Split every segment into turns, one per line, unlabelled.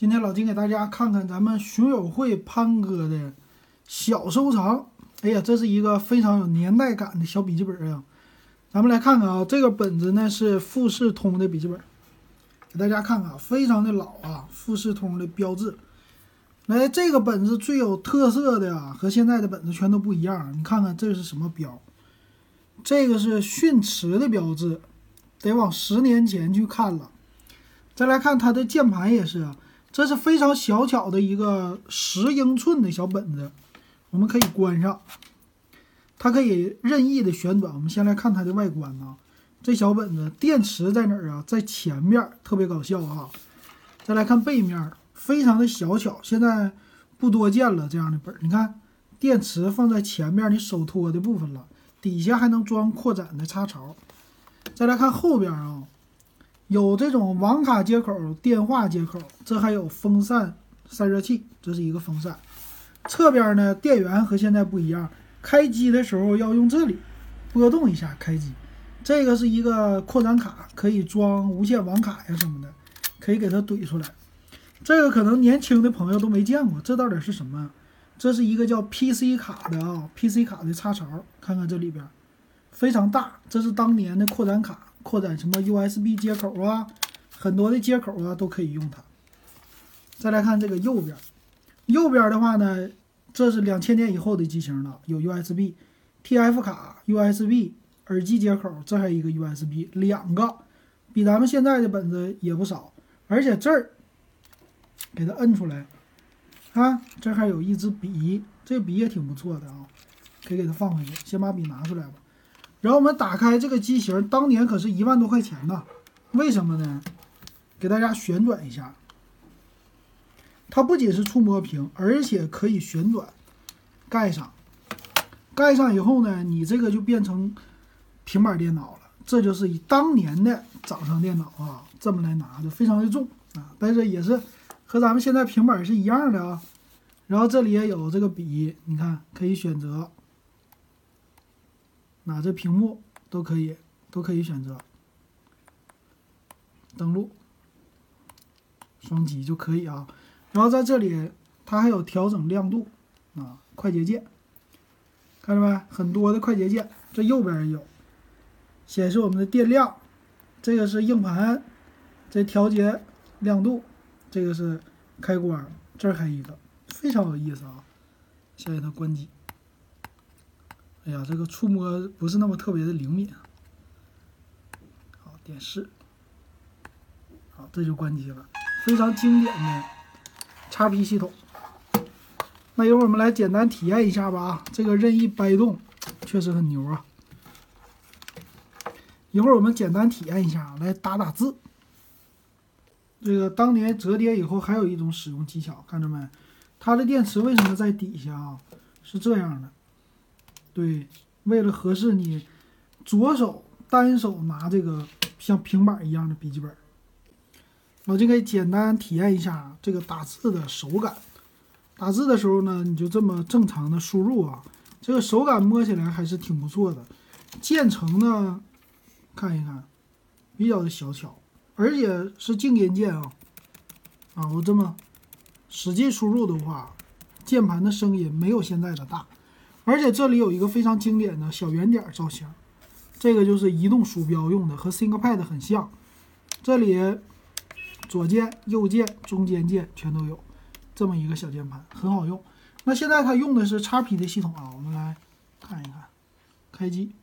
今天老金给大家看看咱们熊友会潘哥的小收藏。哎呀，这是一个非常有年代感的小笔记本啊！咱们来看看啊，这个本子呢是富士通的笔记本，给大家看看，非常的老啊，富士通的标志。来，这个本子最有特色的啊，和现在的本子全都不一样。你看看这是什么标？这个是迅驰的标志，得往十年前去看了。再来看它的键盘也是啊。这是非常小巧的一个十英寸的小本子，我们可以关上，它可以任意的旋转。我们先来看它的外观啊，这小本子电池在哪儿啊？在前面，特别搞笑啊。再来看背面，非常的小巧，现在不多见了这样的本儿。你看，电池放在前面你手托的部分了，底下还能装扩展的插槽。再来看后边啊。有这种网卡接口、电话接口，这还有风扇散热器，这是一个风扇。侧边呢，电源和现在不一样，开机的时候要用这里拨动一下开机。这个是一个扩展卡，可以装无线网卡呀什么的，可以给它怼出来。这个可能年轻的朋友都没见过，这到底是什么？这是一个叫 PC 卡的啊，PC 卡的插槽，看看这里边非常大，这是当年的扩展卡。扩展什么 USB 接口啊，很多的接口啊都可以用它。再来看这个右边，右边的话呢，这是两千年以后的机型了，有 USB、TF 卡、USB 耳机接口，这还有一个 USB，两个，比咱们现在的本子也不少。而且这儿给它摁出来，啊，这还有一支笔，这笔也挺不错的啊，可以给它放回去。先把笔拿出来吧。然后我们打开这个机型，当年可是一万多块钱呢。为什么呢？给大家旋转一下，它不仅是触摸屏，而且可以旋转，盖上，盖上以后呢，你这个就变成平板电脑了。这就是以当年的掌上电脑啊，这么来拿的，非常的重啊，但是也是和咱们现在平板是一样的啊。然后这里也有这个笔，你看可以选择。哪这屏幕都可以，都可以选择登录，双击就可以啊。然后在这里，它还有调整亮度啊，快捷键，看着没？很多的快捷键。这右边也有显示我们的电量，这个是硬盘，这调节亮度，这个是开关，这儿还一个，非常有意思啊。现在它关机。哎呀，这个触摸不是那么特别的灵敏。好，电视。好，这就关机了。非常经典的 x P 系统。那一会儿我们来简单体验一下吧啊，这个任意掰动确实很牛啊。一会儿我们简单体验一下，来打打字。这个当年折叠以后还有一种使用技巧，看着没？它的电池为什么在底下啊？是这样的。对，为了合适你左手单手拿这个像平板一样的笔记本，我就可以简单体验一下这个打字的手感。打字的时候呢，你就这么正常的输入啊，这个手感摸起来还是挺不错的。键程呢，看一看，比较的小巧，而且是静音键啊。啊，我这么使劲输入的话，键盘的声音没有现在的大。而且这里有一个非常经典的小圆点造型，这个就是移动鼠标用的，和 ThinkPad 很像。这里左键、右键、中间键全都有，这么一个小键盘很好用。那现在它用的是 x P 的系统啊，我们来看一看，开机，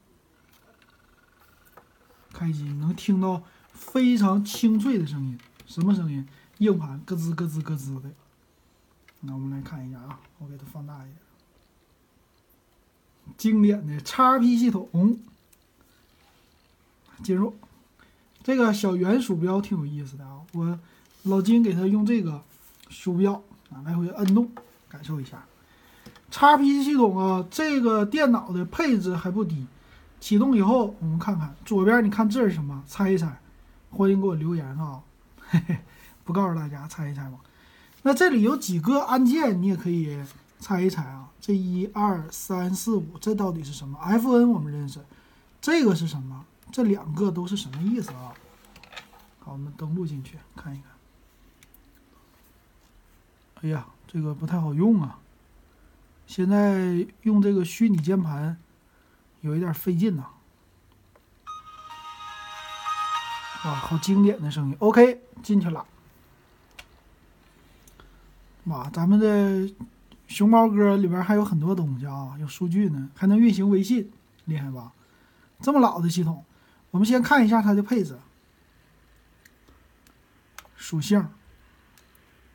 开机能听到非常清脆的声音，什么声音？硬盘咯吱咯吱咯吱的。那我们来看一下啊，我给它放大一点。经典的 x P 系统，进入这个小圆鼠标挺有意思的啊！我老金给他用这个鼠标啊来回摁动，感受一下。x P 系统啊，这个电脑的配置还不低。启动以后，我们看看左边，你看这是什么？猜一猜，欢迎给我留言啊！嘿嘿，不告诉大家，猜一猜吧。那这里有几个按键，你也可以。猜一猜啊，这一二三四五，这到底是什么？F N 我们认识，这个是什么？这两个都是什么意思啊？好，我们登录进去看一看。哎呀，这个不太好用啊！现在用这个虚拟键盘有一点费劲呐。哇，好经典的声音。OK，进去了。哇，咱们的熊猫哥里边还有很多东西啊，有数据呢，还能运行微信，厉害吧？这么老的系统，我们先看一下它的配置。属性，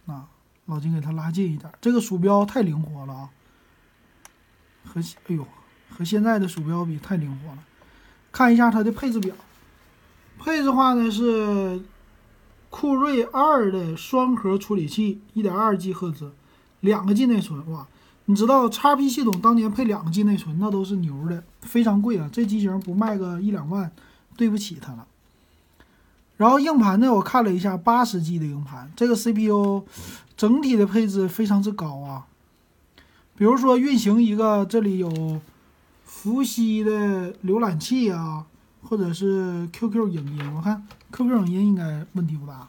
啊，老金给它拉近一点，这个鼠标太灵活了啊！和哎呦，和现在的鼠标比太灵活了。看一下它的配置表，配置话呢是酷睿二的双核处理器，一点二 G 赫兹，两个 G 内存。哇，你知道 x P 系统当年配两个 G 内存那都是牛的，非常贵啊！这机型不卖个一两万，对不起它了。然后硬盘呢，我看了一下，八十 G 的硬盘，这个 CPU 整体的配置非常之高啊。比如说运行一个，这里有伏羲的浏览器啊，或者是 QQ 影音，我看 QQ 影音应该问题不大。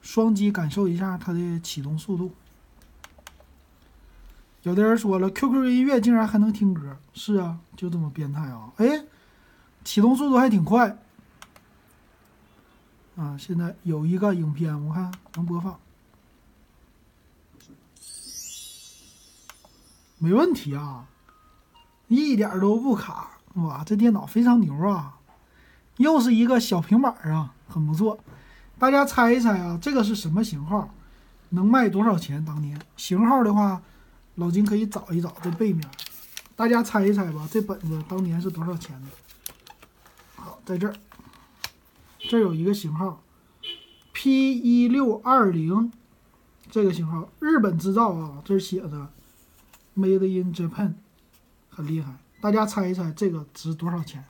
双击感受一下它的启动速度。有的人说了，QQ 音乐竟然还能听歌，是啊，就这么变态啊！哎，启动速度还挺快。啊，现在有一个影片，我看能播放，没问题啊，一点都不卡，哇，这电脑非常牛啊！又是一个小平板啊，很不错。大家猜一猜啊，这个是什么型号？能卖多少钱？当年型号的话，老金可以找一找这背面，大家猜一猜吧，这本子当年是多少钱的？好，在这儿。这有一个型号，P 一六二零，这个型号日本制造啊，这写着 Made in Japan，很厉害。大家猜一猜这个值多少钱？